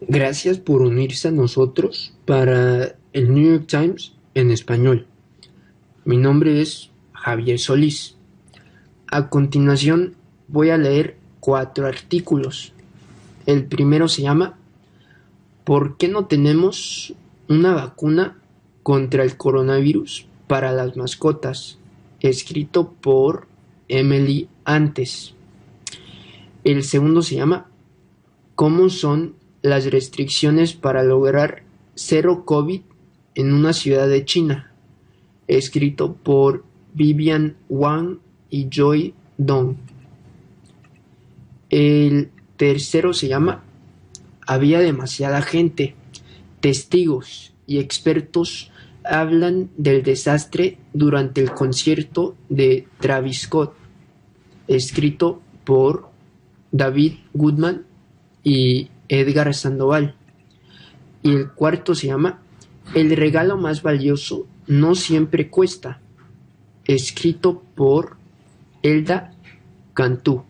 Gracias por unirse a nosotros para el New York Times en español. Mi nombre es Javier Solís. A continuación voy a leer cuatro artículos. El primero se llama ¿Por qué no tenemos una vacuna contra el coronavirus para las mascotas? Escrito por Emily Antes. El segundo se llama ¿Cómo son las restricciones para lograr cero COVID en una ciudad de China? Escrito por Vivian Wang y Joy Dong. El tercero se llama había demasiada gente. Testigos y expertos hablan del desastre durante el concierto de Travis Scott, escrito por David Goodman y Edgar Sandoval. Y el cuarto se llama El regalo más valioso no siempre cuesta, escrito por Elda Cantú.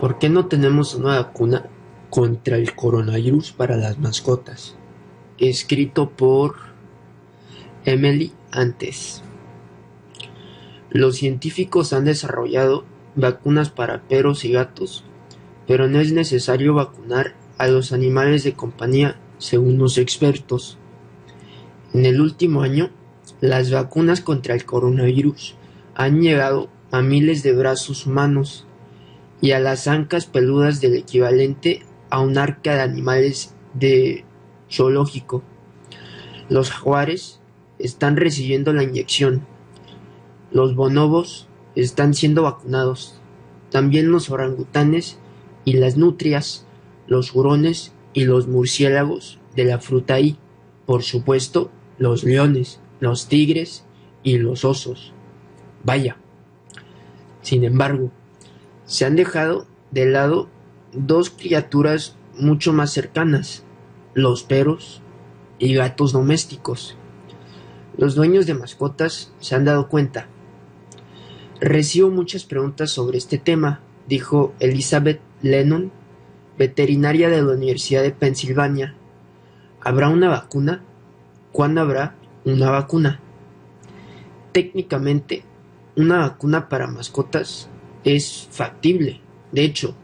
¿Por qué no tenemos una vacuna contra el coronavirus para las mascotas? Escrito por Emily Antes. Los científicos han desarrollado vacunas para perros y gatos, pero no es necesario vacunar a los animales de compañía, según los expertos. En el último año, las vacunas contra el coronavirus han llegado a miles de brazos humanos y a las ancas peludas del equivalente a un arca de animales de zoológico. Los jaguares están recibiendo la inyección. Los bonobos están siendo vacunados. También los orangutanes y las nutrias, los hurones y los murciélagos de la fruta y, por supuesto, los leones, los tigres y los osos. Vaya. Sin embargo, se han dejado de lado dos criaturas mucho más cercanas, los perros y gatos domésticos. Los dueños de mascotas se han dado cuenta. Recibo muchas preguntas sobre este tema, dijo Elizabeth Lennon, veterinaria de la Universidad de Pensilvania. ¿Habrá una vacuna? ¿Cuándo habrá una vacuna? Técnicamente, una vacuna para mascotas es factible. De hecho,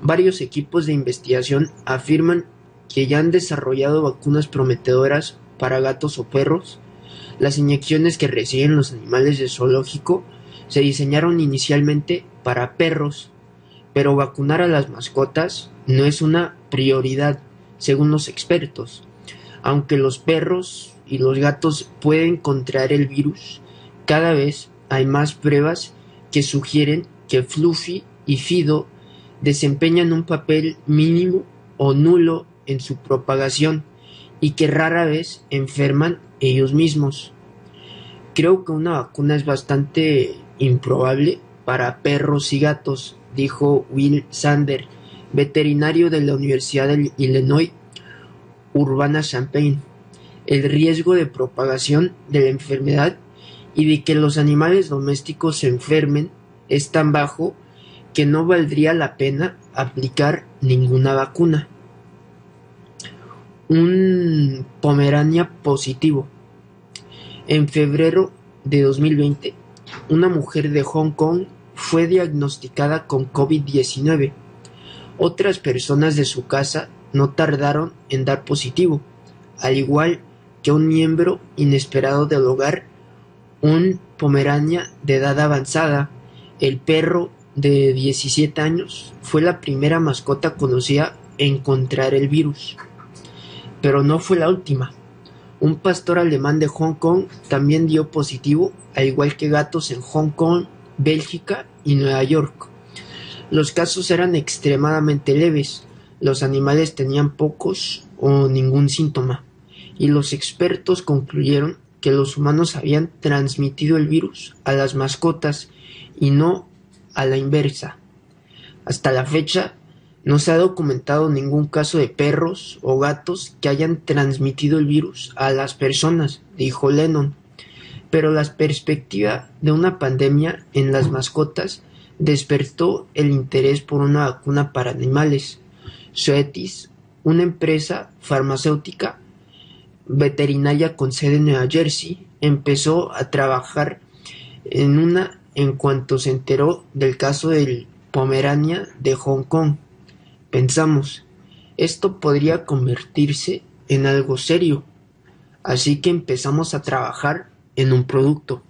varios equipos de investigación afirman que ya han desarrollado vacunas prometedoras para gatos o perros. Las inyecciones que reciben los animales de zoológico se diseñaron inicialmente para perros, pero vacunar a las mascotas no es una prioridad, según los expertos. Aunque los perros y los gatos pueden contraer el virus, cada vez hay más pruebas que sugieren que Fluffy y Fido desempeñan un papel mínimo o nulo en su propagación y que rara vez enferman ellos mismos. Creo que una vacuna es bastante improbable para perros y gatos, dijo Will Sander, veterinario de la Universidad de Illinois Urbana-Champaign. El riesgo de propagación de la enfermedad y de que los animales domésticos se enfermen es tan bajo que no valdría la pena aplicar ninguna vacuna. Un Pomerania positivo. En febrero de 2020, una mujer de Hong Kong fue diagnosticada con COVID-19. Otras personas de su casa no tardaron en dar positivo, al igual que un miembro inesperado del hogar, un Pomerania de edad avanzada el perro de 17 años fue la primera mascota conocida en contraer el virus, pero no fue la última. Un pastor alemán de Hong Kong también dio positivo, al igual que gatos en Hong Kong, Bélgica y Nueva York. Los casos eran extremadamente leves, los animales tenían pocos o ningún síntoma, y los expertos concluyeron que los humanos habían transmitido el virus a las mascotas y no a la inversa. Hasta la fecha no se ha documentado ningún caso de perros o gatos que hayan transmitido el virus a las personas, dijo Lennon. Pero la perspectiva de una pandemia en las mascotas despertó el interés por una vacuna para animales. Zoetis, una empresa farmacéutica veterinaria con sede en Nueva Jersey, empezó a trabajar en una en cuanto se enteró del caso del Pomerania de Hong Kong. Pensamos, esto podría convertirse en algo serio, así que empezamos a trabajar en un producto,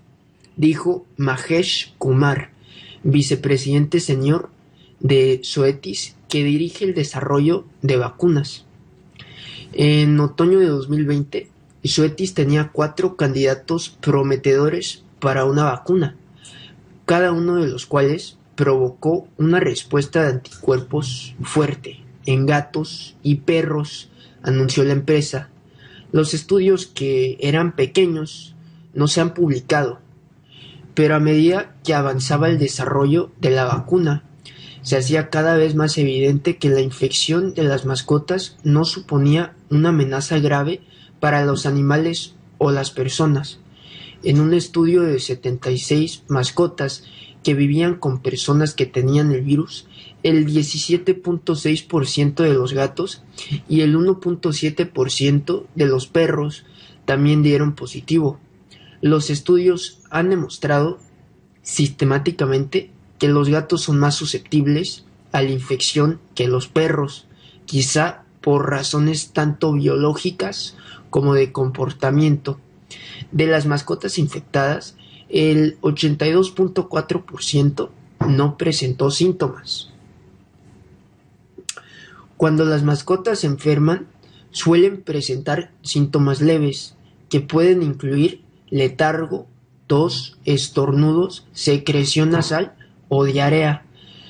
dijo Mahesh Kumar, vicepresidente señor de Zoetis, que dirige el desarrollo de vacunas. En otoño de 2020, Zoetis tenía cuatro candidatos prometedores para una vacuna, cada uno de los cuales provocó una respuesta de anticuerpos fuerte en gatos y perros, anunció la empresa. Los estudios que eran pequeños no se han publicado, pero a medida que avanzaba el desarrollo de la vacuna, se hacía cada vez más evidente que la infección de las mascotas no suponía una amenaza grave para los animales o las personas. En un estudio de 76 mascotas que vivían con personas que tenían el virus, el 17.6% de los gatos y el 1.7% de los perros también dieron positivo. Los estudios han demostrado sistemáticamente que los gatos son más susceptibles a la infección que los perros, quizá por razones tanto biológicas como de comportamiento. De las mascotas infectadas, el 82.4% no presentó síntomas. Cuando las mascotas se enferman, suelen presentar síntomas leves que pueden incluir letargo, tos, estornudos, secreción nasal o diarrea.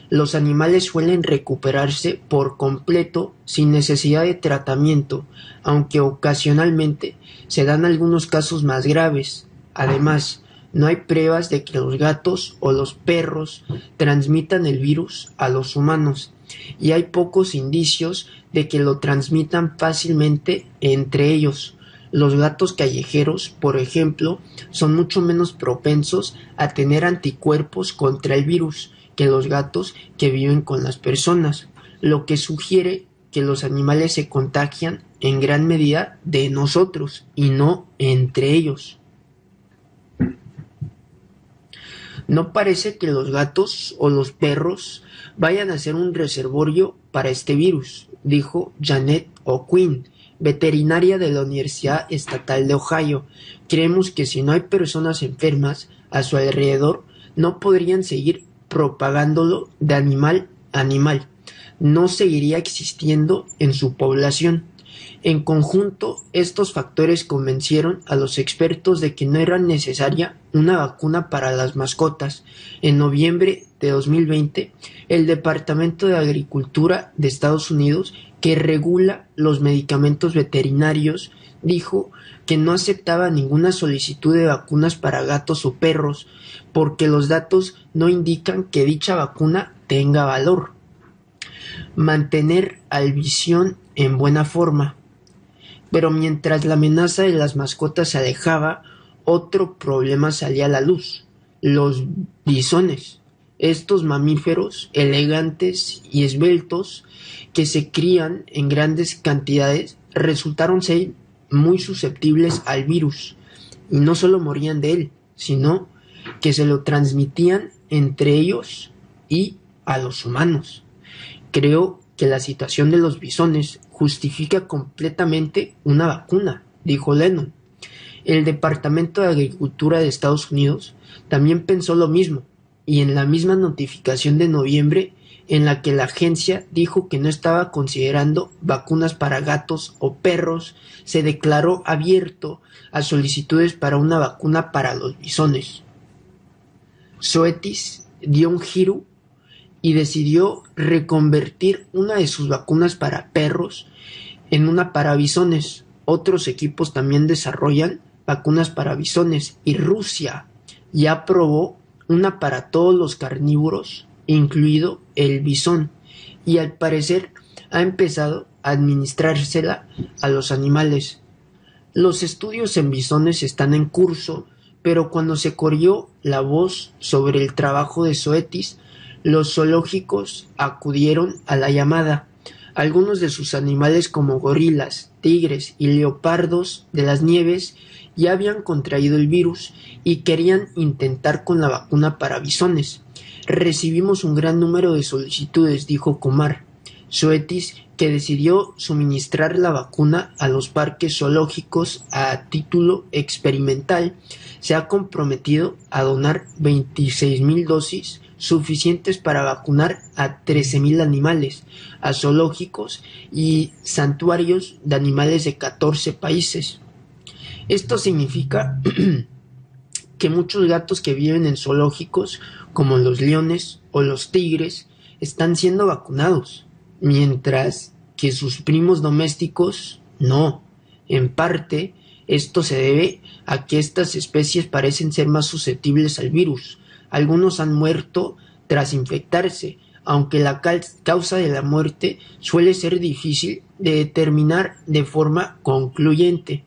Los animales suelen recuperarse por completo sin necesidad de tratamiento, aunque ocasionalmente se dan algunos casos más graves. Además, no hay pruebas de que los gatos o los perros transmitan el virus a los humanos y hay pocos indicios de que lo transmitan fácilmente entre ellos. Los gatos callejeros, por ejemplo, son mucho menos propensos a tener anticuerpos contra el virus que los gatos que viven con las personas, lo que sugiere que los animales se contagian en gran medida de nosotros y no entre ellos. No parece que los gatos o los perros vayan a ser un reservorio para este virus, dijo Janet O'Quinn, veterinaria de la Universidad Estatal de Ohio. Creemos que si no hay personas enfermas a su alrededor, no podrían seguir propagándolo de animal a animal. No seguiría existiendo en su población. En conjunto, estos factores convencieron a los expertos de que no era necesaria una vacuna para las mascotas. En noviembre de 2020, el Departamento de Agricultura de Estados Unidos, que regula los medicamentos veterinarios, dijo que no aceptaba ninguna solicitud de vacunas para gatos o perros, porque los datos no indican que dicha vacuna tenga valor. Mantener al visión en buena forma. Pero mientras la amenaza de las mascotas se alejaba, otro problema salía a la luz, los bisones. Estos mamíferos elegantes y esbeltos que se crían en grandes cantidades resultaron ser muy susceptibles al virus y no solo morían de él, sino que se lo transmitían entre ellos y a los humanos. Creo que la situación de los bisones justifica completamente una vacuna, dijo Lennon. El Departamento de Agricultura de Estados Unidos también pensó lo mismo, y en la misma notificación de noviembre en la que la agencia dijo que no estaba considerando vacunas para gatos o perros, se declaró abierto a solicitudes para una vacuna para los bisones. Zoetis dio un giro y decidió reconvertir una de sus vacunas para perros en una para bisones. Otros equipos también desarrollan vacunas para bisones y Rusia ya aprobó una para todos los carnívoros, incluido el bisón, y al parecer ha empezado a administrársela a los animales. Los estudios en bisones están en curso, pero cuando se corrió la voz sobre el trabajo de Zoetis, los zoológicos acudieron a la llamada. Algunos de sus animales como gorilas, tigres y leopardos de las nieves ya habían contraído el virus y querían intentar con la vacuna para bisones. Recibimos un gran número de solicitudes, dijo Comar. Suetis, que decidió suministrar la vacuna a los parques zoológicos a título experimental, se ha comprometido a donar 26.000 dosis suficientes para vacunar a 13.000 animales, a zoológicos y santuarios de animales de 14 países. Esto significa que muchos gatos que viven en zoológicos, como los leones o los tigres, están siendo vacunados, mientras que sus primos domésticos no. En parte, esto se debe a que estas especies parecen ser más susceptibles al virus. Algunos han muerto tras infectarse, aunque la causa de la muerte suele ser difícil de determinar de forma concluyente.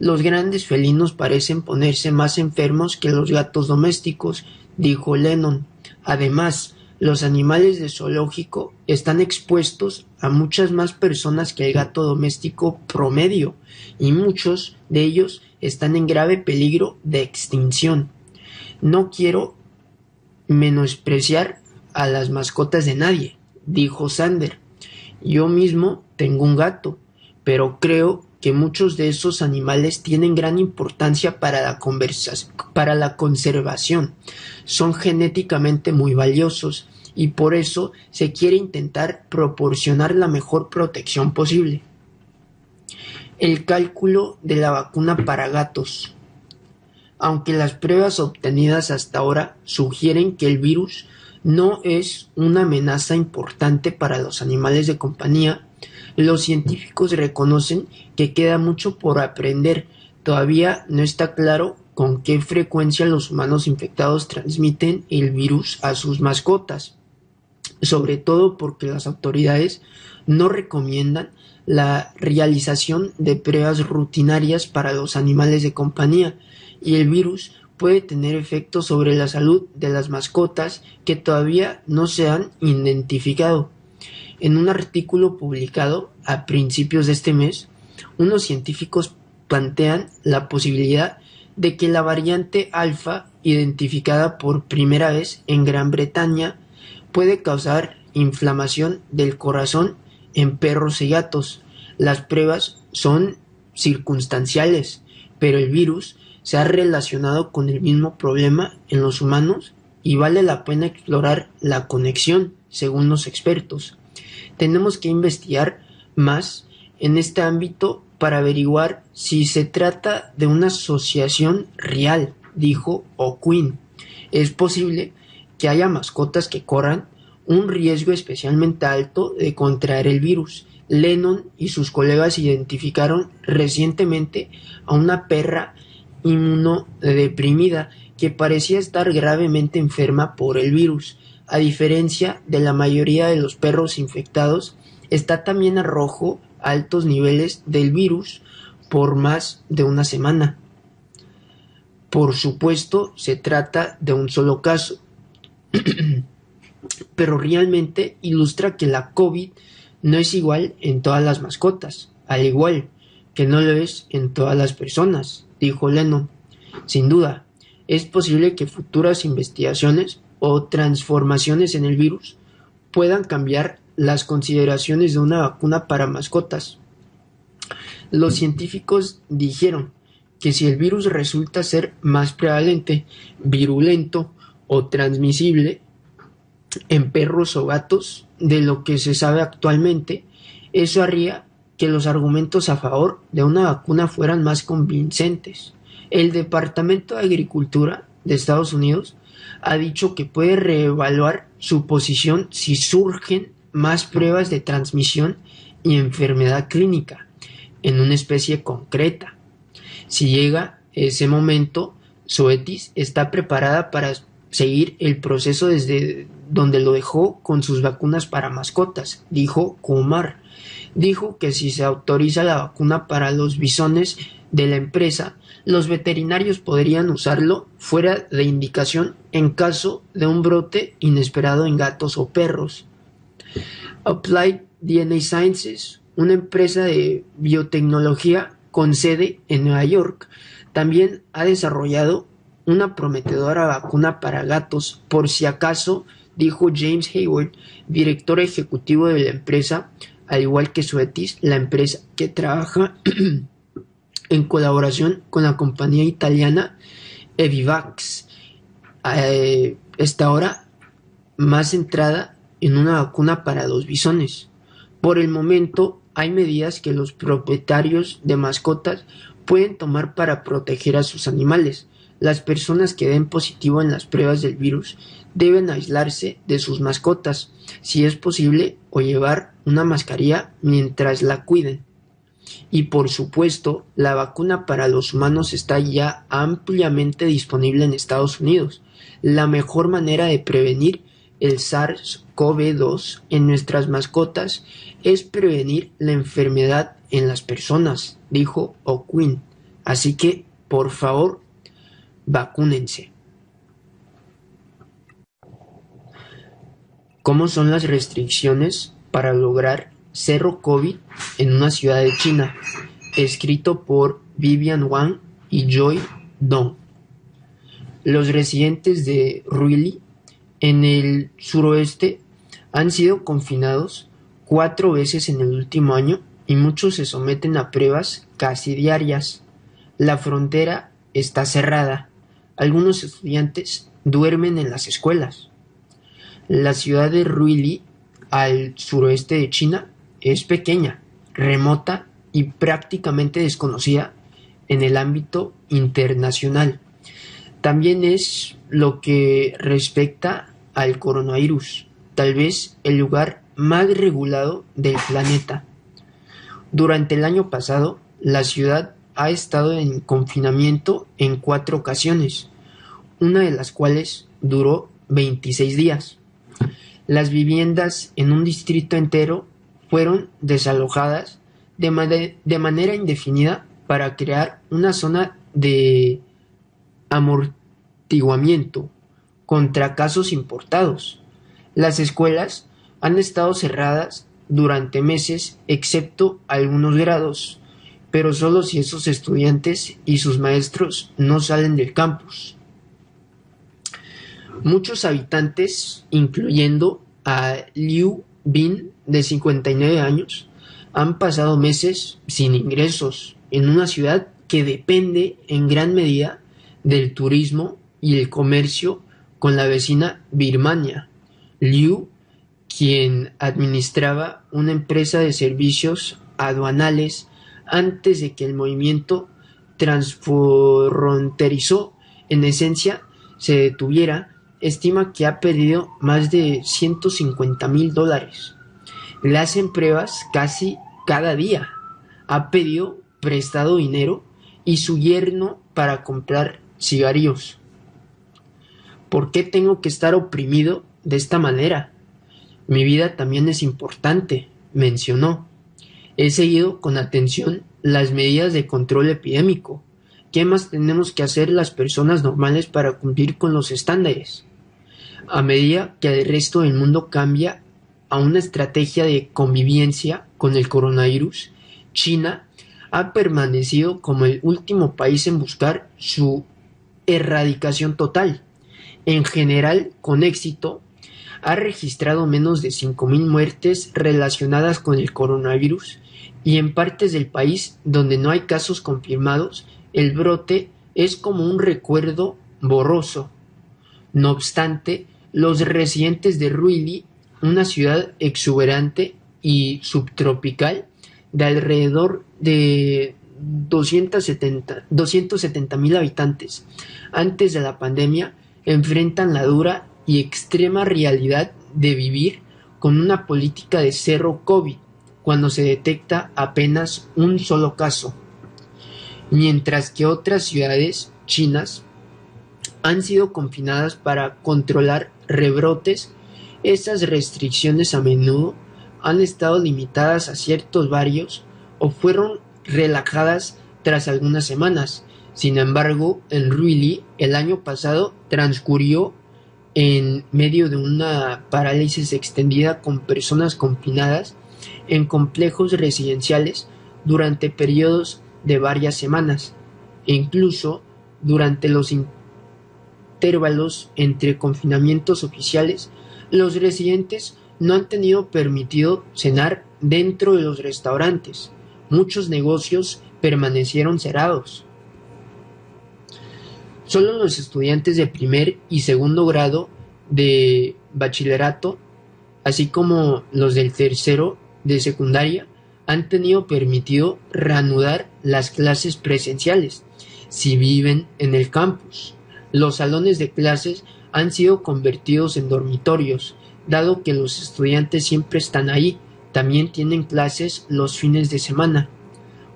Los grandes felinos parecen ponerse más enfermos que los gatos domésticos, dijo Lennon. Además, los animales de zoológico están expuestos a muchas más personas que el gato doméstico promedio, y muchos de ellos están en grave peligro de extinción. No quiero menospreciar a las mascotas de nadie, dijo Sander. Yo mismo tengo un gato, pero creo que muchos de esos animales tienen gran importancia para la, para la conservación. Son genéticamente muy valiosos y por eso se quiere intentar proporcionar la mejor protección posible. El cálculo de la vacuna para gatos. Aunque las pruebas obtenidas hasta ahora sugieren que el virus no es una amenaza importante para los animales de compañía, los científicos reconocen que queda mucho por aprender. Todavía no está claro con qué frecuencia los humanos infectados transmiten el virus a sus mascotas, sobre todo porque las autoridades no recomiendan la realización de pruebas rutinarias para los animales de compañía y el virus puede tener efectos sobre la salud de las mascotas que todavía no se han identificado. En un artículo publicado a principios de este mes, unos científicos plantean la posibilidad de que la variante alfa, identificada por primera vez en Gran Bretaña, puede causar inflamación del corazón en perros y gatos. Las pruebas son circunstanciales, pero el virus se ha relacionado con el mismo problema en los humanos y vale la pena explorar la conexión, según los expertos. Tenemos que investigar más en este ámbito para averiguar si se trata de una asociación real, dijo O'Quinn. Es posible que haya mascotas que corran un riesgo especialmente alto de contraer el virus. Lennon y sus colegas identificaron recientemente a una perra inmunodeprimida que parecía estar gravemente enferma por el virus. A diferencia de la mayoría de los perros infectados, está también a rojo altos niveles del virus por más de una semana. Por supuesto, se trata de un solo caso, pero realmente ilustra que la COVID no es igual en todas las mascotas, al igual que no lo es en todas las personas, dijo Lennon. Sin duda, es posible que futuras investigaciones o transformaciones en el virus puedan cambiar las consideraciones de una vacuna para mascotas. Los científicos dijeron que si el virus resulta ser más prevalente, virulento o transmisible en perros o gatos de lo que se sabe actualmente, eso haría que los argumentos a favor de una vacuna fueran más convincentes. El Departamento de Agricultura de Estados Unidos ha dicho que puede reevaluar su posición si surgen más pruebas de transmisión y enfermedad clínica en una especie concreta. Si llega ese momento, Zoetis está preparada para seguir el proceso desde donde lo dejó con sus vacunas para mascotas, dijo Kumar. Dijo que si se autoriza la vacuna para los bisones, de la empresa, los veterinarios podrían usarlo fuera de indicación en caso de un brote inesperado en gatos o perros. Applied DNA Sciences, una empresa de biotecnología con sede en Nueva York, también ha desarrollado una prometedora vacuna para gatos por si acaso, dijo James Hayward, director ejecutivo de la empresa, al igual que Suetis, la empresa que trabaja en colaboración con la compañía italiana Evivax. Eh, está ahora más centrada en una vacuna para los bisones. Por el momento, hay medidas que los propietarios de mascotas pueden tomar para proteger a sus animales. Las personas que den positivo en las pruebas del virus deben aislarse de sus mascotas, si es posible, o llevar una mascarilla mientras la cuiden. Y por supuesto, la vacuna para los humanos está ya ampliamente disponible en Estados Unidos. La mejor manera de prevenir el SARS-CoV-2 en nuestras mascotas es prevenir la enfermedad en las personas, dijo O'Quinn. Así que, por favor, vacúnense. ¿Cómo son las restricciones para lograr cero COVID en una ciudad de China? Escrito por Vivian Wang y Joy Dong. Los residentes de Ruili, en el suroeste, han sido confinados cuatro veces en el último año y muchos se someten a pruebas casi diarias. La frontera está cerrada. Algunos estudiantes duermen en las escuelas. La ciudad de Ruili, al suroeste de China, es pequeña, remota y prácticamente desconocida en el ámbito internacional. También es lo que respecta al coronavirus, tal vez el lugar más regulado del planeta. Durante el año pasado, la ciudad ha estado en confinamiento en cuatro ocasiones, una de las cuales duró 26 días. Las viviendas en un distrito entero fueron desalojadas de, manera indefinida para crear una zona de amortiguamiento contra casos importados. Las escuelas han estado cerradas durante meses excepto algunos grados pero solo si esos estudiantes y sus maestros no salen del campus. Muchos habitantes, incluyendo a Liu Bin, de 59 años, han pasado meses sin ingresos en una ciudad que depende en gran medida del turismo y el comercio con la vecina Birmania. Liu, quien administraba una empresa de servicios aduanales antes de que el movimiento transfronterizo en esencia se detuviera, estima que ha perdido más de 150 mil dólares. Le hacen pruebas casi cada día. Ha pedido prestado dinero y su yerno para comprar cigarrillos. ¿Por qué tengo que estar oprimido de esta manera? Mi vida también es importante, mencionó. He seguido con atención las medidas de control epidémico. ¿Qué más tenemos que hacer las personas normales para cumplir con los estándares? A medida que el resto del mundo cambia a una estrategia de convivencia con el coronavirus, China ha permanecido como el último país en buscar su erradicación total. En general, con éxito, ha registrado menos de 5.000 muertes relacionadas con el coronavirus y en partes del país donde no hay casos confirmados, el brote es como un recuerdo borroso. No obstante, los residentes de Ruili, una ciudad exuberante y subtropical de alrededor de 270 mil habitantes. Antes de la pandemia, enfrentan la dura y extrema realidad de vivir con una política de cero COVID cuando se detecta apenas un solo caso, mientras que otras ciudades chinas han sido confinadas para controlar rebrotes, estas restricciones a menudo han estado limitadas a ciertos barrios o fueron relajadas tras algunas semanas. Sin embargo, en Ruili el año pasado transcurrió en medio de una parálisis extendida con personas confinadas en complejos residenciales durante periodos de varias semanas e incluso durante los intervalos entre confinamientos oficiales, los residentes no han tenido permitido cenar dentro de los restaurantes. Muchos negocios permanecieron cerrados. Solo los estudiantes de primer y segundo grado de bachillerato, así como los del tercero de secundaria, han tenido permitido reanudar las clases presenciales si viven en el campus. Los salones de clases han sido convertidos en dormitorios, dado que los estudiantes siempre están ahí, también tienen clases los fines de semana.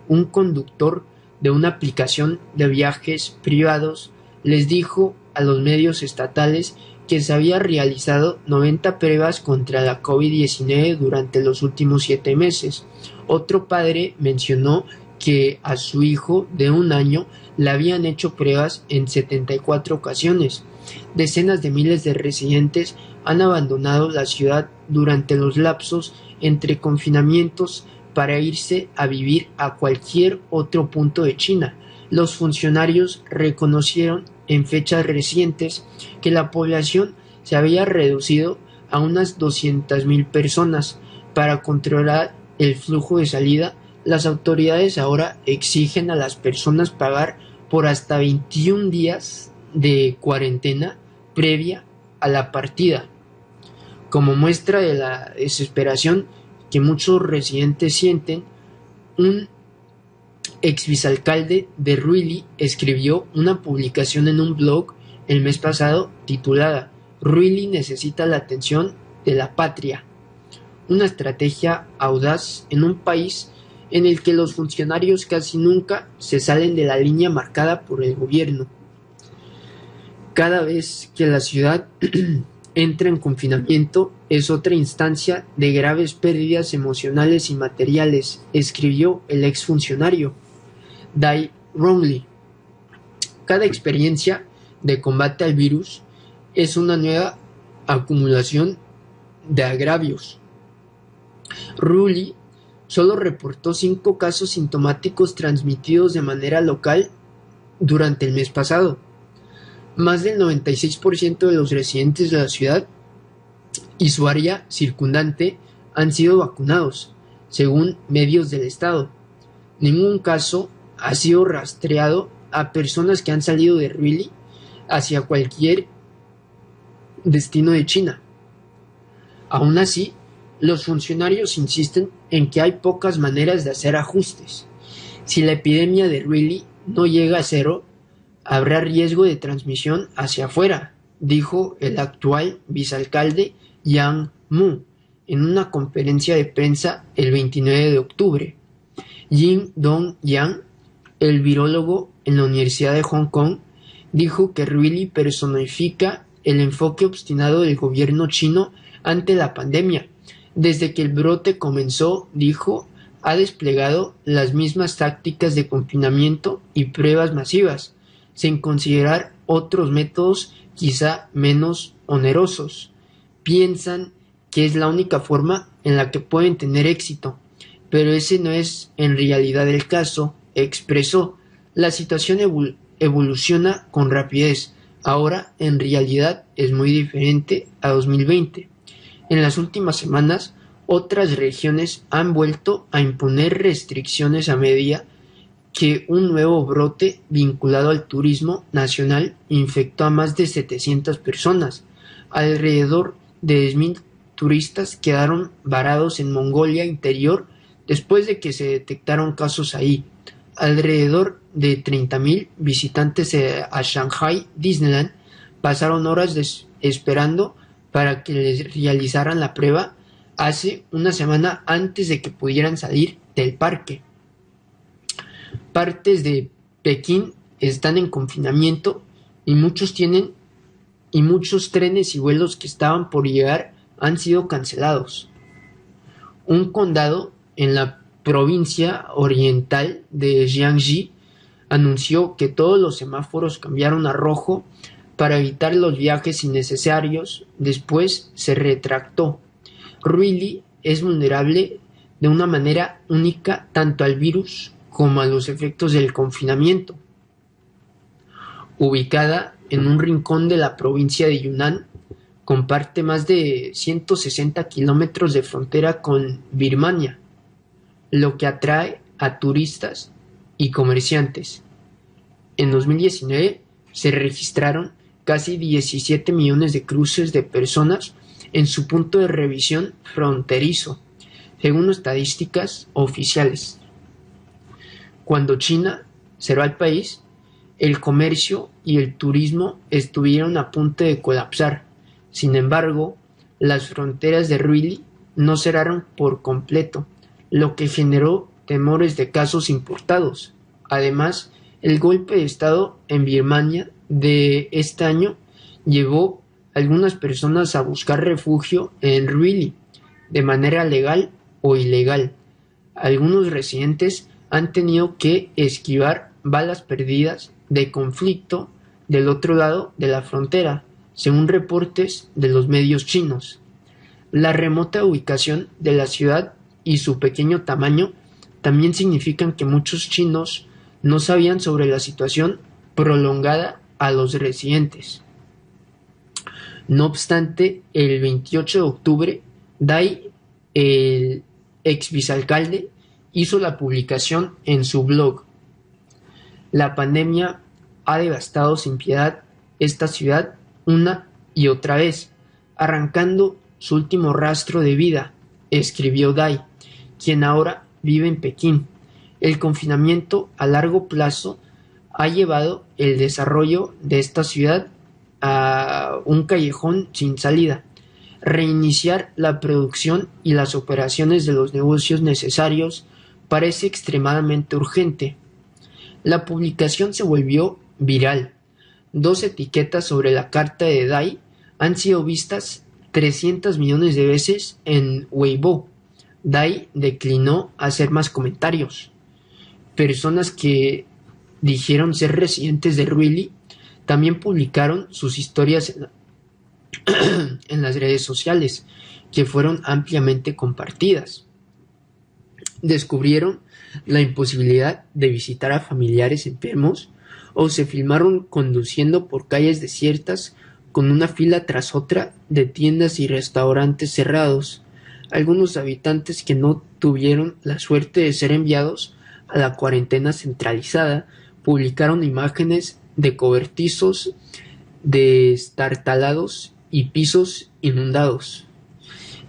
Un conductor de una aplicación de viajes privados les dijo a los medios estatales que se había realizado 90 pruebas contra la COVID-19 durante los últimos siete meses. Otro padre mencionó que a su hijo de un año le habían hecho pruebas en 74 ocasiones. Decenas de miles de residentes han abandonado la ciudad durante los lapsos entre confinamientos para irse a vivir a cualquier otro punto de China. Los funcionarios reconocieron en fechas recientes que la población se había reducido a unas 200.000 personas. Para controlar el flujo de salida, las autoridades ahora exigen a las personas pagar por hasta 21 días de cuarentena previa a la partida. Como muestra de la desesperación que muchos residentes sienten, un ex vicealcalde de Ruili escribió una publicación en un blog el mes pasado titulada Ruili necesita la atención de la patria, una estrategia audaz en un país en el que los funcionarios casi nunca se salen de la línea marcada por el gobierno. Cada vez que la ciudad entra en confinamiento es otra instancia de graves pérdidas emocionales y materiales, escribió el exfuncionario Dai Wrongly. Cada experiencia de combate al virus es una nueva acumulación de agravios. Rulli solo reportó cinco casos sintomáticos transmitidos de manera local durante el mes pasado. Más del 96% de los residentes de la ciudad y su área circundante han sido vacunados, según medios del Estado. Ningún caso ha sido rastreado a personas que han salido de Ruili hacia cualquier destino de China. Aún así, los funcionarios insisten en que hay pocas maneras de hacer ajustes. Si la epidemia de Really no llega a cero, habrá riesgo de transmisión hacia afuera, dijo el actual vicealcalde Yang Mu en una conferencia de prensa el 29 de octubre. Jin Dong Yang, el virólogo en la Universidad de Hong Kong, dijo que Really personifica el enfoque obstinado del gobierno chino ante la pandemia desde que el brote comenzó, dijo, ha desplegado las mismas tácticas de confinamiento y pruebas masivas, sin considerar otros métodos quizá menos onerosos. Piensan que es la única forma en la que pueden tener éxito, pero ese no es en realidad el caso, expresó. La situación evoluciona con rapidez. Ahora, en realidad, es muy diferente a 2020. En las últimas semanas, otras regiones han vuelto a imponer restricciones a medida que un nuevo brote vinculado al turismo nacional infectó a más de 700 personas. Alrededor de 10.000 turistas quedaron varados en Mongolia Interior después de que se detectaron casos ahí. Alrededor de 30.000 visitantes a Shanghai Disneyland pasaron horas esperando para que les realizaran la prueba hace una semana antes de que pudieran salir del parque. Partes de Pekín están en confinamiento y muchos tienen y muchos trenes y vuelos que estaban por llegar han sido cancelados. Un condado en la provincia oriental de Jiangxi anunció que todos los semáforos cambiaron a rojo para evitar los viajes innecesarios. Después se retractó. Ruili es vulnerable de una manera única tanto al virus como a los efectos del confinamiento. Ubicada en un rincón de la provincia de Yunnan, comparte más de 160 kilómetros de frontera con Birmania, lo que atrae a turistas y comerciantes. En 2019 se registraron casi 17 millones de cruces de personas en su punto de revisión fronterizo, según estadísticas oficiales. Cuando China cerró el país, el comercio y el turismo estuvieron a punto de colapsar. Sin embargo, las fronteras de Ruili no cerraron por completo, lo que generó temores de casos importados. Además, el golpe de Estado en Birmania de este año llevó a algunas personas a buscar refugio en Ruili de manera legal o ilegal. Algunos residentes han tenido que esquivar balas perdidas de conflicto del otro lado de la frontera, según reportes de los medios chinos. La remota ubicación de la ciudad y su pequeño tamaño también significan que muchos chinos no sabían sobre la situación prolongada a los residentes. No obstante, el 28 de octubre, Dai, el ex vicealcalde, hizo la publicación en su blog. La pandemia ha devastado sin piedad esta ciudad una y otra vez, arrancando su último rastro de vida, escribió Dai, quien ahora vive en Pekín. El confinamiento a largo plazo ha llevado el desarrollo de esta ciudad a un callejón sin salida. Reiniciar la producción y las operaciones de los negocios necesarios parece extremadamente urgente. La publicación se volvió viral. Dos etiquetas sobre la carta de Dai han sido vistas 300 millones de veces en Weibo. Dai declinó hacer más comentarios. Personas que dijeron ser residentes de Ruili también publicaron sus historias en, las redes sociales, que fueron ampliamente compartidas. Descubrieron la imposibilidad de visitar a familiares enfermos o se filmaron conduciendo por calles desiertas con una fila tras otra de tiendas y restaurantes cerrados. Algunos habitantes que no tuvieron la suerte de ser enviados a la cuarentena centralizada publicaron imágenes de cobertizos destartalados y pisos inundados.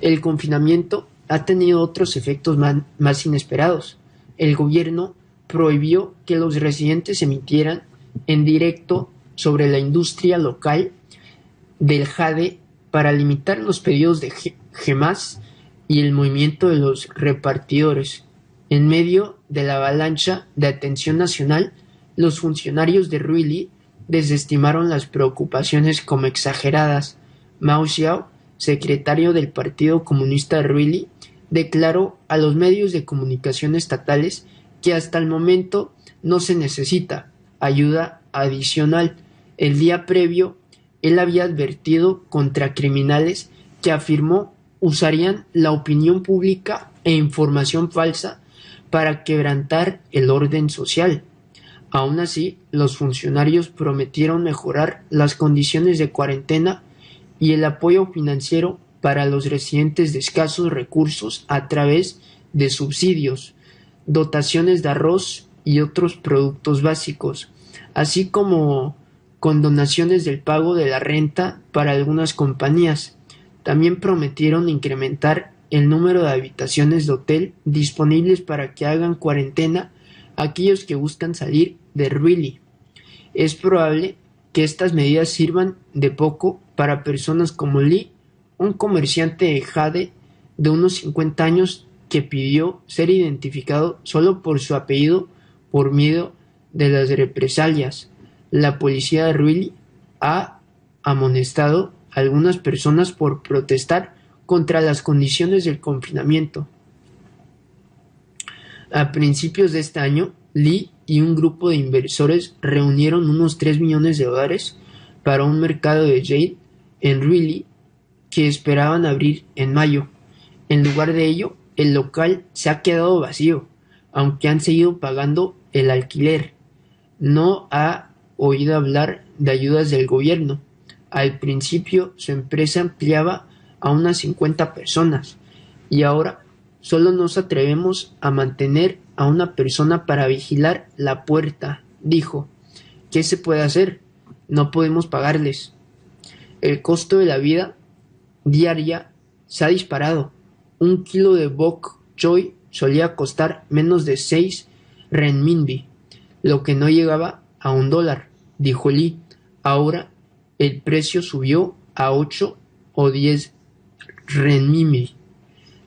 El confinamiento ha tenido otros efectos más inesperados. El gobierno prohibió que los residentes emitieran en directo sobre la industria local del jade para limitar los pedidos de gemas y el movimiento de los repartidores. En medio de la avalancha de atención nacional, los funcionarios de Ruili desestimaron las preocupaciones como exageradas. Mao Xiao, secretario del Partido Comunista de Ruili, declaró a los medios de comunicación estatales que hasta el momento no se necesita ayuda adicional. El día previo, él había advertido contra criminales que afirmó usarían la opinión pública e información falsa para quebrantar el orden social. Aun así, los funcionarios prometieron mejorar las condiciones de cuarentena y el apoyo financiero para los residentes de escasos recursos a través de subsidios, dotaciones de arroz y otros productos básicos, así como con donaciones del pago de la renta para algunas compañías. También prometieron incrementar el número de habitaciones de hotel disponibles para que hagan cuarentena aquellos que buscan salir de Ruili. Es probable que estas medidas sirvan de poco para personas como Lee, un comerciante de jade de unos 50 años que pidió ser identificado solo por su apellido por miedo de las represalias. La policía de Ruili ha amonestado a algunas personas por protestar contra las condiciones del confinamiento. A principios de este año, Lee y un grupo de inversores reunieron unos 3 millones de dólares para un mercado de jade en Really que esperaban abrir en mayo. En lugar de ello, el local se ha quedado vacío, aunque han seguido pagando el alquiler. No ha oído hablar de ayudas del gobierno. Al principio su empresa ampliaba a unas 50 personas y ahora solo nos atrevemos a mantener a una persona para vigilar la puerta, dijo. ¿Qué se puede hacer? No podemos pagarles. El costo de la vida diaria se ha disparado. Un kilo de bok choy solía costar menos de 6 renminbi, lo que no llegaba a un dólar, dijo Lee. Ahora el precio subió a 8 o 10 renminbi.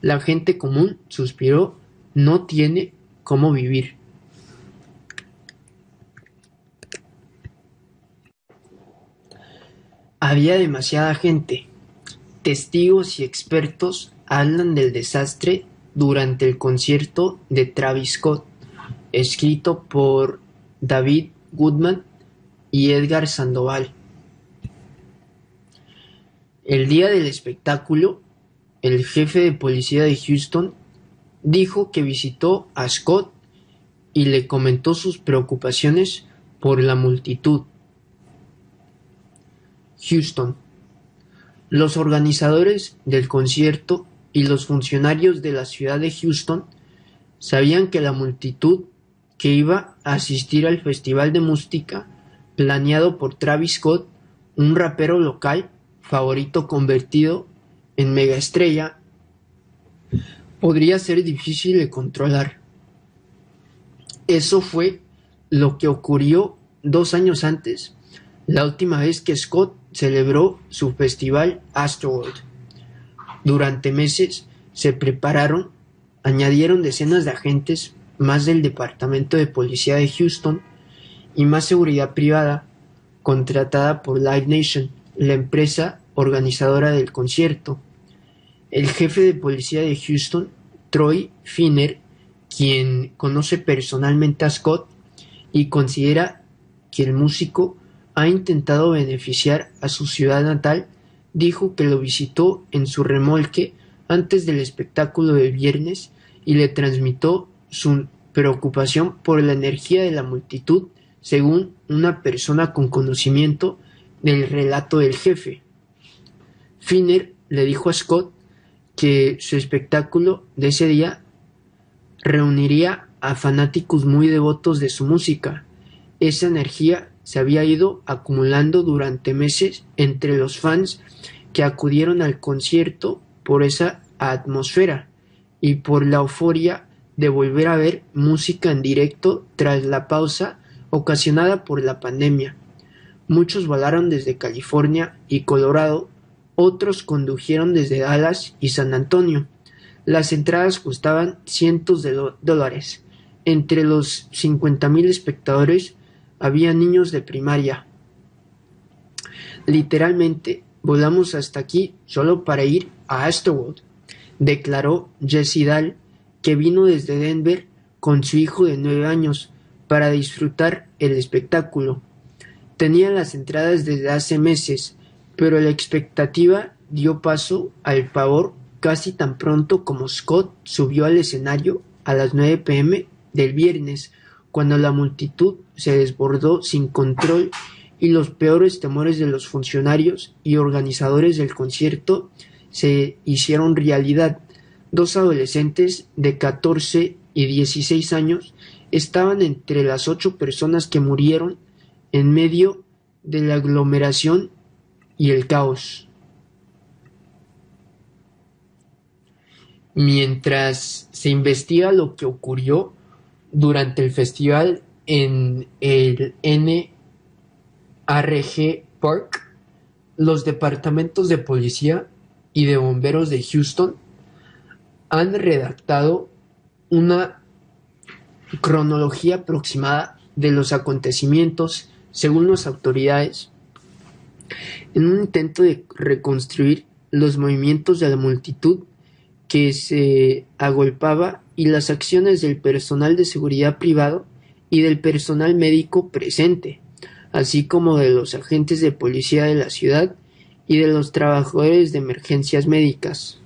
La gente común suspiró, no tiene cómo vivir. Había demasiada gente. Testigos y expertos hablan del desastre durante el concierto de Travis Scott, escrito por David Goodman y Edgar Sandoval. El día del espectáculo, el jefe de policía de Houston dijo que visitó a Scott y le comentó sus preocupaciones por la multitud. Houston. Los organizadores del concierto y los funcionarios de la ciudad de Houston sabían que la multitud que iba a asistir al festival de música planeado por Travis Scott, un rapero local favorito convertido en megaestrella, podría ser difícil de controlar. Eso fue lo que ocurrió dos años antes, la última vez que Scott celebró su festival Astroworld. Durante meses se prepararon, añadieron decenas de agentes más del Departamento de Policía de Houston y más seguridad privada contratada por Live Nation, la empresa organizadora del concierto. El jefe de policía de Houston, Troy Finner, quien conoce personalmente a Scott y considera que el músico ha intentado beneficiar a su ciudad natal, dijo que lo visitó en su remolque antes del espectáculo de viernes y le transmitió su preocupación por la energía de la multitud, según una persona con conocimiento del relato del jefe. Finner le dijo a Scott que su espectáculo de ese día reuniría a fanáticos muy devotos de su música. Esa energía se había ido acumulando durante meses entre los fans que acudieron al concierto por esa atmósfera y por la euforia de volver a ver música en directo tras la pausa ocasionada por la pandemia. Muchos volaron desde California y Colorado, otros condujeron desde Dallas y San Antonio. Las entradas costaban cientos de dólares. Entre los 50.000 espectadores había niños de primaria. Literalmente, volamos hasta aquí solo para ir a Astroworld, declaró Jesse Dahl, que vino desde Denver con su hijo de nueve años para disfrutar el espectáculo. Tenía las entradas desde hace meses, pero la expectativa dio paso al pavor casi tan pronto como Scott subió al escenario a las 9 pm del viernes cuando la multitud se desbordó sin control y los peores temores de los funcionarios y organizadores del concierto se hicieron realidad. Dos adolescentes de 14 y 16 años estaban entre las ocho personas que murieron en medio de la aglomeración y el caos. Mientras se investiga lo que ocurrió, durante el festival en el NRG Park, los departamentos de policía y de bomberos de Houston han redactado una cronología aproximada de los acontecimientos según las autoridades en un intento de reconstruir los movimientos de la multitud que se agolpaba y las acciones del personal de seguridad privado y del personal médico presente, así como de los agentes de policía de la ciudad y de los trabajadores de emergencias médicas.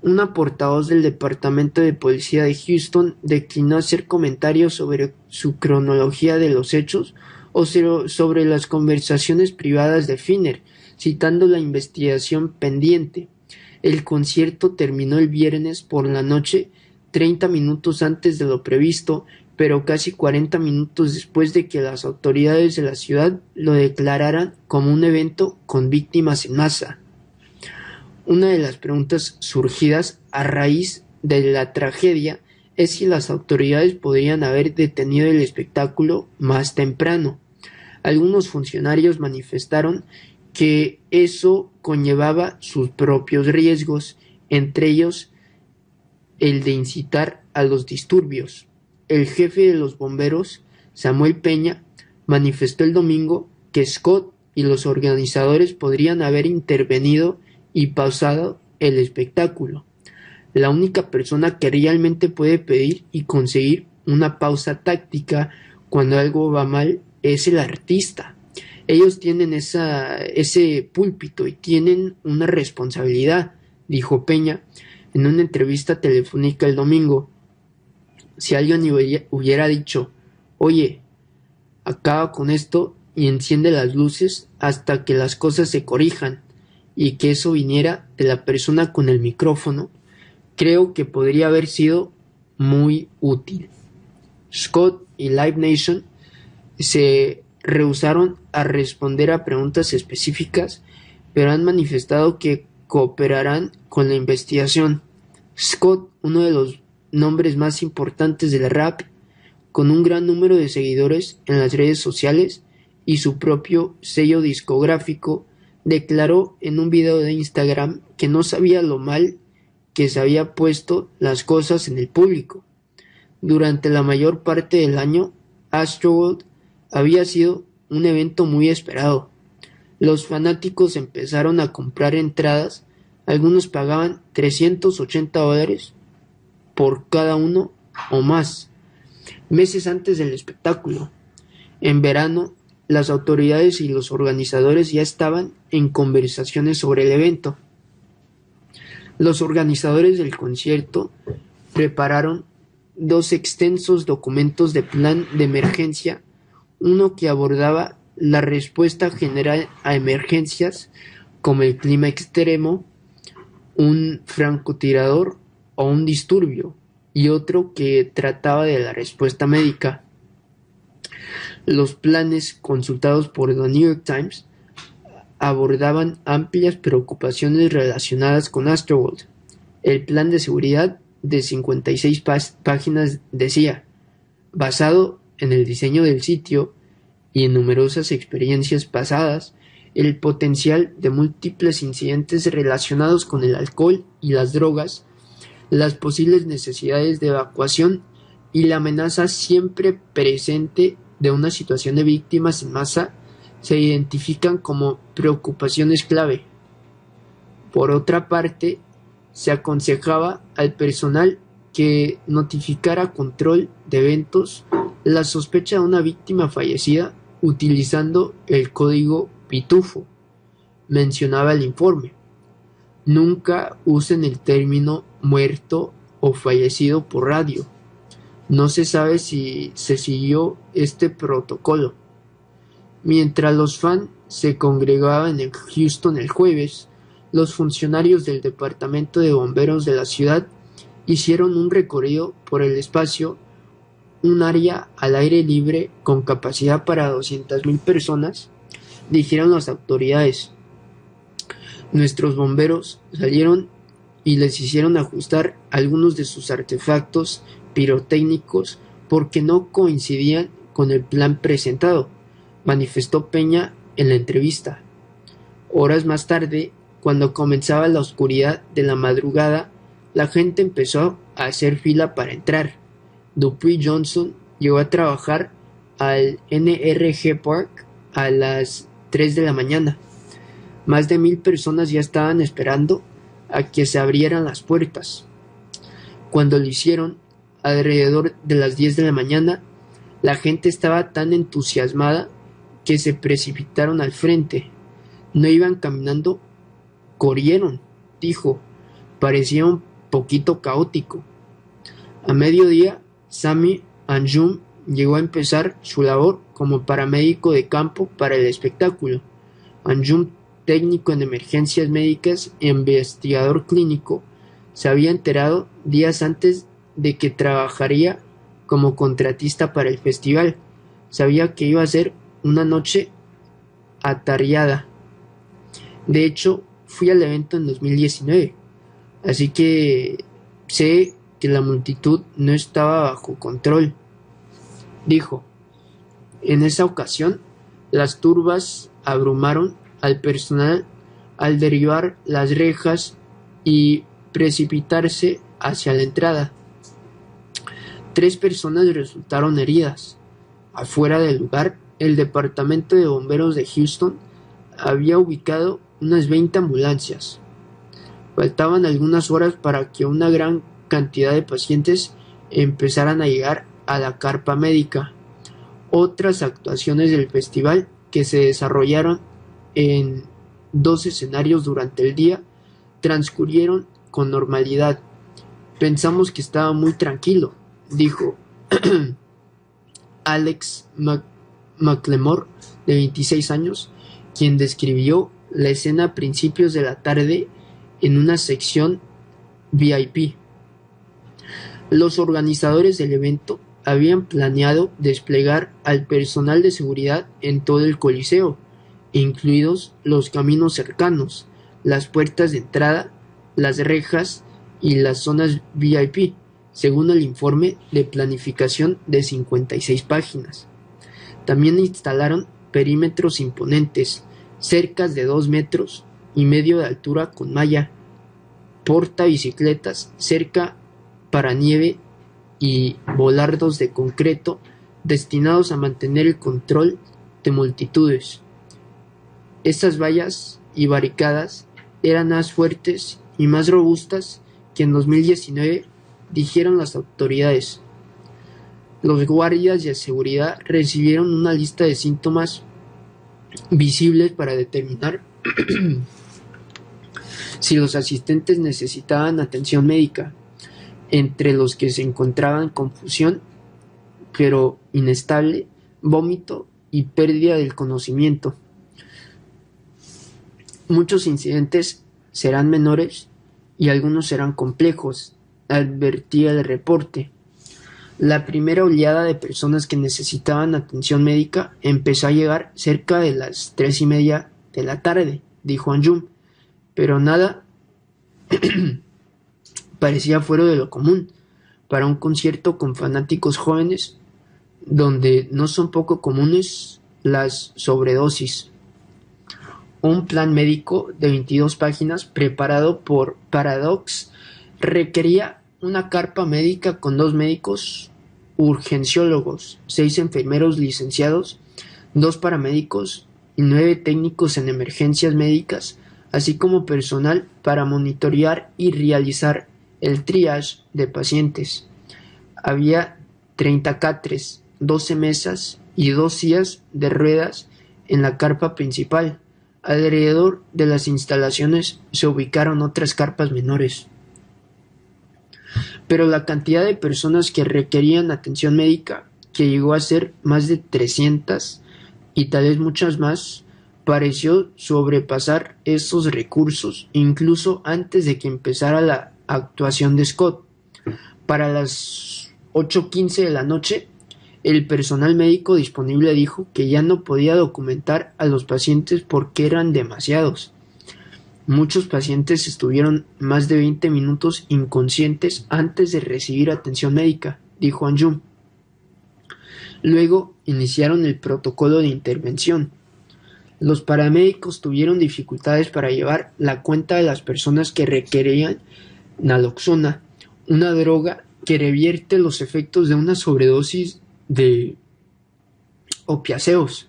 Una portavoz del Departamento de Policía de Houston declinó hacer comentarios sobre su cronología de los hechos sobre las conversaciones privadas de Finner, citando la investigación pendiente. El concierto terminó el viernes por la noche, treinta minutos antes de lo previsto, pero casi cuarenta minutos después de que las autoridades de la ciudad lo declararan como un evento con víctimas en masa. Una de las preguntas surgidas a raíz de la tragedia es si las autoridades podrían haber detenido el espectáculo más temprano. Algunos funcionarios manifestaron que eso conllevaba sus propios riesgos, entre ellos el de incitar a los disturbios el jefe de los bomberos, Samuel Peña, manifestó el domingo que Scott y los organizadores podrían haber intervenido y pausado el espectáculo. La única persona que realmente puede pedir y conseguir una pausa táctica cuando algo va mal es el artista. Ellos tienen ese púlpito y tienen una responsabilidad, dijo Peña en una entrevista telefónica el domingo si alguien hubiera dicho, oye, acaba con esto y enciende las luces hasta que las cosas se corrijan, y que eso viniera de la persona con el micrófono, creo que podría haber sido muy útil. Scott y Live Nation se rehusaron a responder a preguntas específicas, pero han manifestado que cooperarán con la investigación. Scott, uno de los nombres más importantes del rap, con un gran número de seguidores en las redes sociales y su propio sello discográfico, declaró en un video de Instagram que no sabía lo mal que se había puesto las cosas en el público. Durante la mayor parte del año, Astroworld había sido un evento muy esperado. Los fanáticos empezaron a comprar entradas, algunos pagaban 380 dólares por cada uno o más, meses antes del espectáculo. En verano, las autoridades y los organizadores ya estaban en conversaciones sobre el evento. Los organizadores del concierto prepararon dos extensos documentos de plan de emergencia, uno que abordaba la respuesta general a emergencias como el clima extremo, un francotirador o un disturbio, y otro que trataba de la respuesta médica. Los planes consultados por The New York Times abordaban amplias preocupaciones relacionadas con Astroworld. El plan de seguridad de 56 páginas decía, basado en el diseño del sitio y en numerosas experiencias pasadas, el potencial de múltiples incidentes relacionados con el alcohol y las drogas las posibles necesidades de evacuación y la amenaza siempre presente de una situación de víctimas en masa se identifican como preocupaciones clave. Por otra parte, se aconsejaba al personal que notificara control de eventos la sospecha de una víctima fallecida utilizando el código pitufo, mencionaba el informe. Nunca usen el término muerto o fallecido por radio. No se sabe si se siguió este protocolo. Mientras los fans se congregaban en Houston el jueves, los funcionarios del Departamento de Bomberos de la ciudad hicieron un recorrido por el espacio, un área al aire libre con capacidad para 200.000 personas, dijeron las autoridades. Nuestros bomberos salieron y les hicieron ajustar algunos de sus artefactos pirotécnicos porque no coincidían con el plan presentado, manifestó Peña en la entrevista. Horas más tarde, cuando comenzaba la oscuridad de la madrugada, la gente empezó a hacer fila para entrar. Dupuy Johnson llegó a trabajar al NRG Park a las 3 de la mañana. Más de mil personas ya estaban esperando a que se abrieran las puertas. Cuando lo hicieron, alrededor de las 10 de la mañana, la gente estaba tan entusiasmada que se precipitaron al frente. No iban caminando, corrieron, dijo. Parecía un poquito caótico. A mediodía, Sami Anjum llegó a empezar su labor como paramédico de campo para el espectáculo. Anjum, técnico en emergencias médicas e investigador clínico, se había enterado días antes de que trabajaría como contratista para el festival. Sabía que iba a ser una noche atareada. De hecho, fui al evento en 2019, así que sé que la multitud no estaba bajo control. Dijo, en esa ocasión, las turbas abrumaron al personal al derribar las rejas y precipitarse hacia la entrada. Tres personas resultaron heridas. Afuera del lugar, el Departamento de Bomberos de Houston había ubicado unas 20 ambulancias. Faltaban algunas horas para que una gran cantidad de pacientes empezaran a llegar a la carpa médica. Otras actuaciones del festival que se desarrollaron en dos escenarios durante el día transcurrieron con normalidad. Pensamos que estaba muy tranquilo, dijo Alex McLemore, de 26 años, quien describió la escena a principios de la tarde en una sección VIP. Los organizadores del evento habían planeado desplegar al personal de seguridad en todo el Coliseo, incluidos los caminos cercanos, las puertas de entrada las rejas y las zonas VIP, según el informe de planificación de 56 páginas. También instalaron perímetros imponentes, cercas de 2 metros y medio de altura con malla, porta bicicletas, cerca para nieve y volardos de concreto destinados a mantener el control de multitudes. Estas vallas y barricadas eran más fuertes y más robustas que en 2019, dijeron las autoridades. Los guardias de seguridad recibieron una lista de síntomas visibles para determinar si los asistentes necesitaban atención médica, entre los que se encontraban confusión, pero inestable, vómito y pérdida del conocimiento. Muchos incidentes serán menores y algunos serán complejos, advertía el reporte. La primera oleada de personas que necesitaban atención médica empezó a llegar cerca de las tres y media de la tarde, dijo Anjum, pero nada parecía fuera de lo común para un concierto con fanáticos jóvenes donde no son poco comunes las sobredosis. Un plan médico de 22 páginas preparado por Paradox requería una carpa médica con dos médicos urgenciólogos, seis enfermeros licenciados, dos paramédicos y nueve técnicos en emergencias médicas, así como personal para monitorear y realizar el triage de pacientes. Había 30 catres, 12 mesas y dos sillas de ruedas en la carpa principal Alrededor de las instalaciones se ubicaron otras carpas menores. Pero la cantidad de personas que requerían atención médica, que llegó a ser más de 300 y tal vez muchas más, pareció sobrepasar esos recursos, incluso antes de que empezara la actuación de Scott. Para las 8.15 de la noche, el personal médico disponible dijo que ya no podía documentar a los pacientes porque eran demasiados. Muchos pacientes estuvieron más de 20 minutos inconscientes antes de recibir atención médica, dijo Anjum. Luego iniciaron el protocolo de intervención. Los paramédicos tuvieron dificultades para llevar la cuenta de las personas que requerían naloxona, una droga que revierte los efectos de una sobredosis de opiáceos.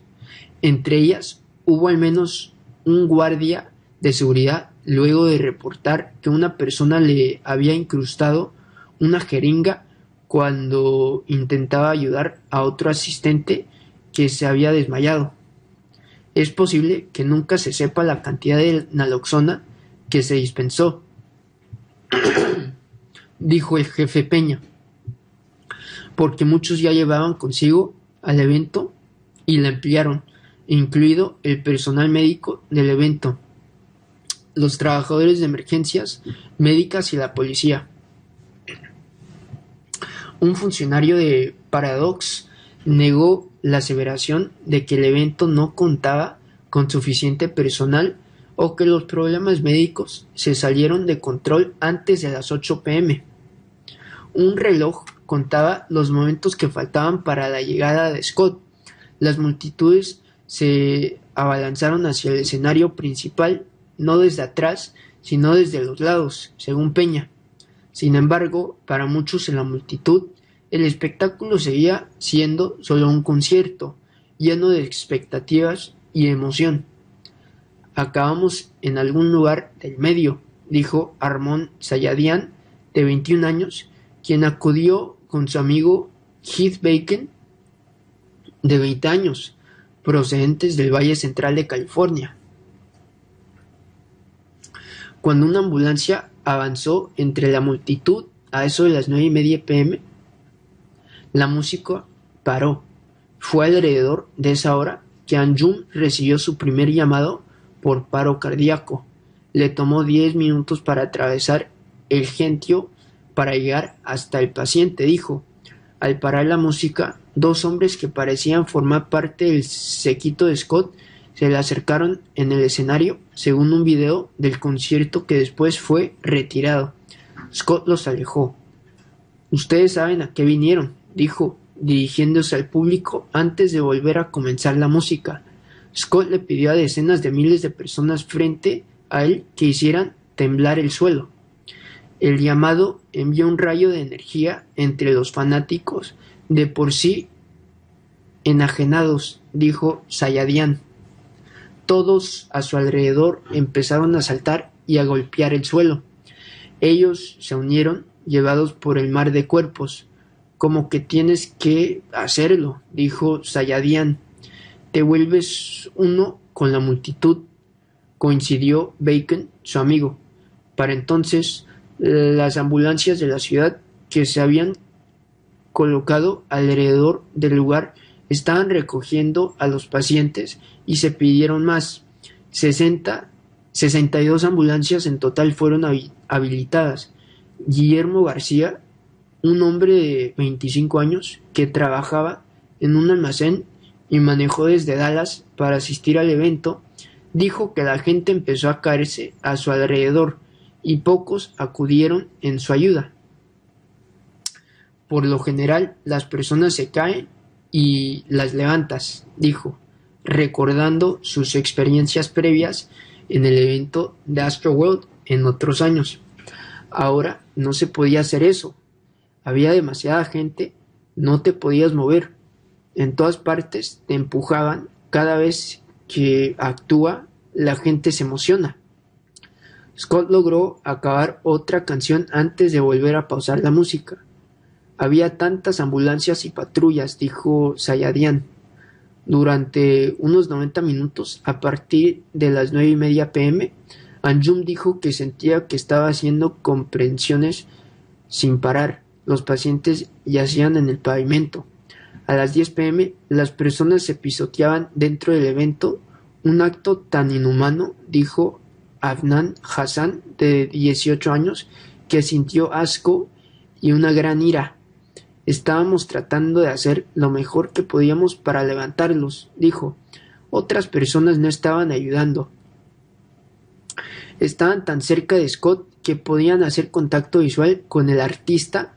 Entre ellas hubo al menos un guardia de seguridad luego de reportar que una persona le había incrustado una jeringa cuando intentaba ayudar a otro asistente que se había desmayado. Es posible que nunca se sepa la cantidad de naloxona que se dispensó, dijo el jefe Peña, porque muchos ya llevaban consigo al evento y la emplearon, incluido el personal médico del evento, los trabajadores de emergencias médicas y la policía. Un funcionario de Paradox negó la aseveración de que el evento no contaba con suficiente personal o que los problemas médicos se salieron de control antes de las 8 pm. Un reloj contaba los momentos que faltaban para la llegada de Scott. Las multitudes se abalanzaron hacia el escenario principal, no desde atrás, sino desde los lados, según Peña. Sin embargo, para muchos en la multitud, el espectáculo seguía siendo solo un concierto, lleno de expectativas y emoción. Acabamos en algún lugar del medio, dijo Armón Sayadian, de 21 años, quien acudió con su amigo Heath Bacon, de 20 años, procedentes del Valle Central de California. Cuando una ambulancia avanzó entre la multitud a eso de las nueve y media pm, la música paró. Fue alrededor de esa hora que Anjum recibió su primer llamado por paro cardíaco. Le tomó diez minutos para atravesar el gentio para llegar hasta el paciente, dijo. Al parar la música, dos hombres que parecían formar parte del sequito de Scott se le acercaron en el escenario, según un video del concierto que después fue retirado. Scott los alejó. Ustedes saben a qué vinieron, dijo, dirigiéndose al público antes de volver a comenzar la música. Scott le pidió a decenas de miles de personas frente a él que hicieran temblar el suelo. El llamado envió un rayo de energía entre los fanáticos, de por sí enajenados, dijo Sayadian. Todos a su alrededor empezaron a saltar y a golpear el suelo. Ellos se unieron, llevados por el mar de cuerpos. Como que tienes que hacerlo, dijo Sayadian. Te vuelves uno con la multitud, coincidió Bacon, su amigo. Para entonces, las ambulancias de la ciudad que se habían colocado alrededor del lugar estaban recogiendo a los pacientes y se pidieron más. 60, 62 ambulancias en total fueron habilitadas. Guillermo García un hombre de 25 años que trabajaba en un almacén y manejó desde Dallas para asistir al evento, dijo que la gente empezó a caerse a su alrededor y pocos acudieron en su ayuda. Por lo general, las personas se caen y las levantas, dijo, recordando sus experiencias previas en el evento de Astroworld en otros años. Ahora no se podía hacer eso, había demasiada gente, no te podías mover. En todas partes te empujaban. Cada vez que actúa, la gente se emociona. Scott logró acabar otra canción antes de volver a pausar la música. Había tantas ambulancias y patrullas, dijo Sayadian. Durante unos 90 minutos, a partir de las nueve y media pm, Anjum dijo que sentía que estaba haciendo comprensiones sin parar. Los pacientes yacían en el pavimento. A las 10 pm, las personas se pisoteaban dentro del evento, un acto tan inhumano, dijo Afnan Hassan, de 18 años, que sintió asco y una gran ira. Estábamos tratando de hacer lo mejor que podíamos para levantarlos, dijo. Otras personas no estaban ayudando. Estaban tan cerca de Scott que podían hacer contacto visual con el artista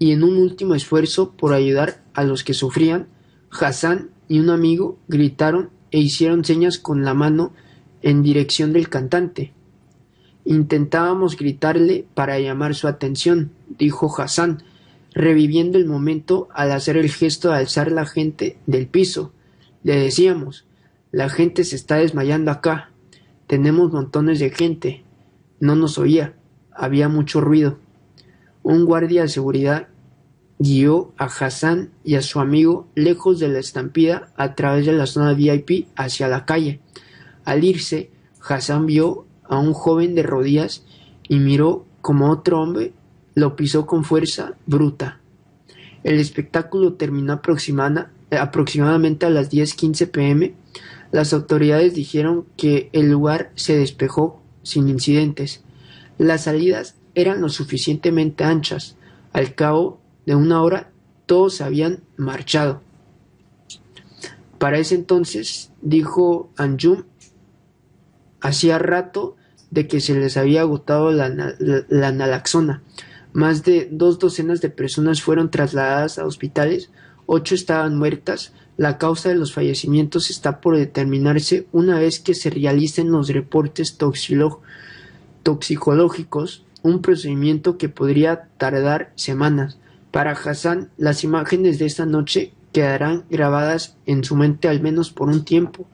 y en un último esfuerzo por ayudar a los que sufrían, Hassan y un amigo gritaron e hicieron señas con la mano en dirección del cantante. Intentábamos gritarle para llamar su atención, dijo Hassan, reviviendo el momento al hacer el gesto de alzar la gente del piso. Le decíamos, la gente se está desmayando acá. Tenemos montones de gente. No nos oía. Había mucho ruido. Un guardia de seguridad guió a Hassan y a su amigo lejos de la estampida a través de la zona VIP hacia la calle. Al irse, Hassan vio a un joven de rodillas y miró como otro hombre lo pisó con fuerza bruta. El espectáculo terminó aproximadamente a las 10:15 pm. Las autoridades dijeron que el lugar se despejó sin incidentes. Las salidas eran lo suficientemente anchas. Al cabo de una hora todos habían marchado. Para ese entonces, dijo Anjum, hacía rato de que se les había agotado la, nalaxona. Más de dos docenas de personas fueron trasladadas a hospitales, ocho estaban muertas. La causa de los fallecimientos está por determinarse una vez que se realicen los reportes toxicológicos, un procedimiento que podría tardar semanas. Para Hassan, las imágenes de esta noche quedarán grabadas en su mente al menos por un tiempo.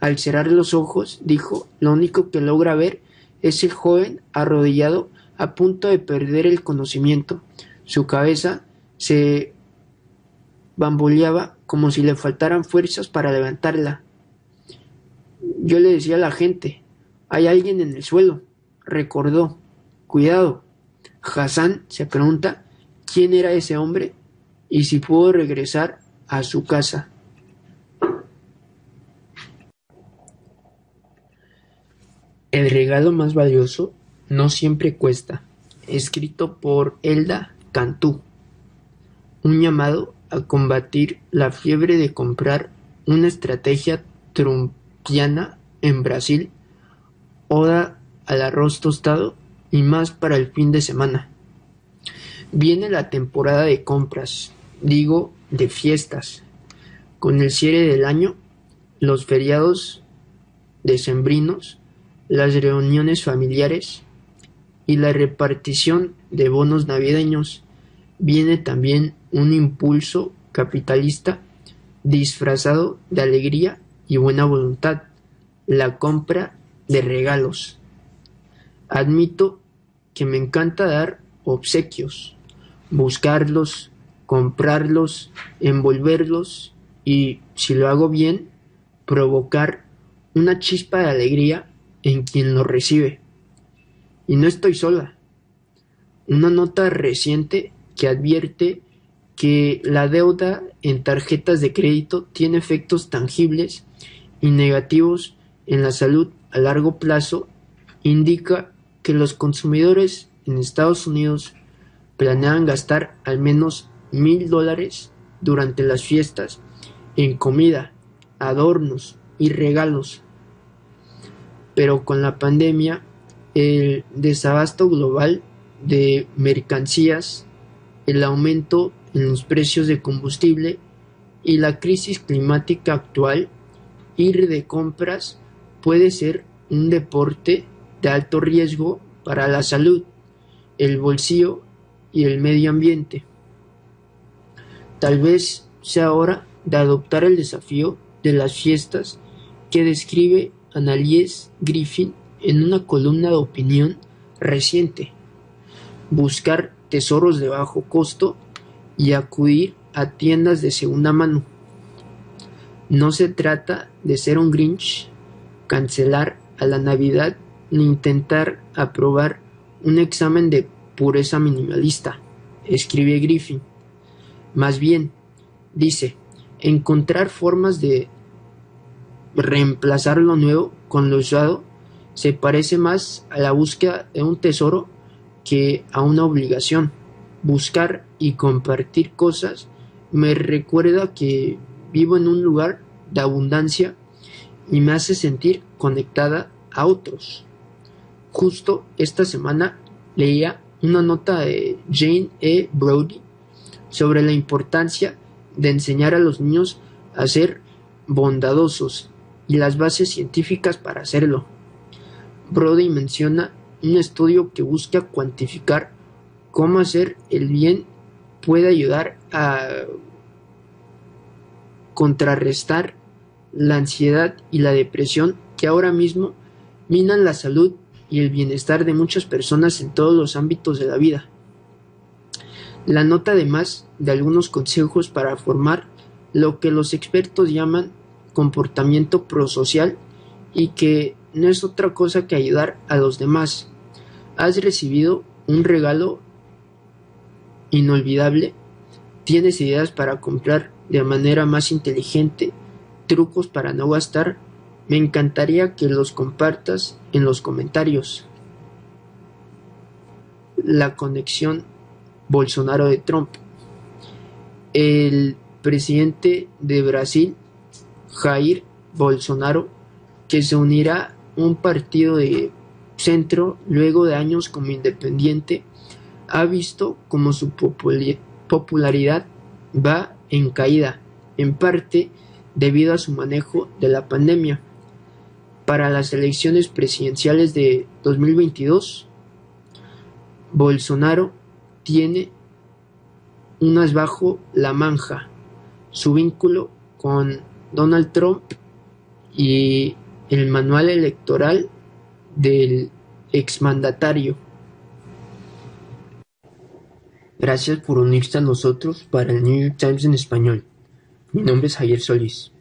Al cerrar los ojos, dijo, lo único que logra ver es el joven arrodillado a punto de perder el conocimiento. Su cabeza se bamboleaba como si le faltaran fuerzas para levantarla. Yo le decía a la gente, hay alguien en el suelo. Recordó, cuidado. Hassan se pregunta quién era ese hombre y si pudo regresar a su casa. El regalo más valioso no siempre cuesta. Escrito por Elda Cantú. Un llamado a combatir la fiebre de comprar una estrategia trumpiana en Brasil, oda al arroz tostado y más para el fin de semana. Viene la temporada de compras, digo de fiestas. Con el cierre del año, los feriados decembrinos las reuniones familiares y la repartición de bonos navideños, viene también un impulso capitalista disfrazado de alegría y buena voluntad, la compra de regalos. Admito que me encanta dar obsequios, buscarlos, comprarlos, envolverlos y, si lo hago bien, provocar una chispa de alegría en quien lo recibe. Y no estoy sola. Una nota reciente que advierte que la deuda en tarjetas de crédito tiene efectos tangibles y negativos en la salud a largo plazo indica que los consumidores en Estados Unidos planean gastar al menos mil dólares durante las fiestas en comida, adornos y regalos. Pero con la pandemia, el desabasto global de mercancías, el aumento en los precios de combustible y la crisis climática actual, ir de compras puede ser un deporte de alto riesgo para la salud, el bolsillo y el medio ambiente. Tal vez sea hora de adoptar el desafío de las fiestas que describe Annalise Griffin en una columna de opinión reciente. Buscar tesoros de bajo costo y acudir a tiendas de segunda mano. No se trata de ser un Grinch, cancelar a la Navidad ni intentar aprobar un examen de pureza minimalista, escribe Griffin. Más bien, dice, encontrar formas de reemplazar lo nuevo con lo usado se parece más a la búsqueda de un tesoro que a una obligación. Buscar y compartir cosas me recuerda que vivo en un lugar de abundancia y me hace sentir conectada a otros. Justo esta semana leía una nota de Jane E. Brody sobre la importancia de enseñar a los niños a ser bondadosos y las bases científicas para hacerlo. Brody menciona un estudio que busca cuantificar cómo hacer el bien puede ayudar a contrarrestar la ansiedad y la depresión que ahora mismo minan la salud y el bienestar de muchas personas en todos los ámbitos de la vida. La nota además de algunos consejos para formar lo que los expertos llaman comportamiento prosocial y que no es otra cosa que ayudar a los demás. Has recibido un regalo inolvidable, tienes ideas para comprar de manera más inteligente, trucos para no gastar, me encantaría que los compartas en los comentarios. La conexión Bolsonaro de Trump. El presidente de Brasil, Jair Bolsonaro, que se unirá a un partido de centro luego de años como independiente, ha visto como su popularidad va en caída, en parte debido a su manejo de la pandemia. Para las elecciones presidenciales de 2022, Bolsonaro tiene unas bajo la manja su vínculo con Donald Trump y el manual electoral del exmandatario. Gracias por unirse a nosotros para el New York Times en español. Mi nombre es Javier Solís.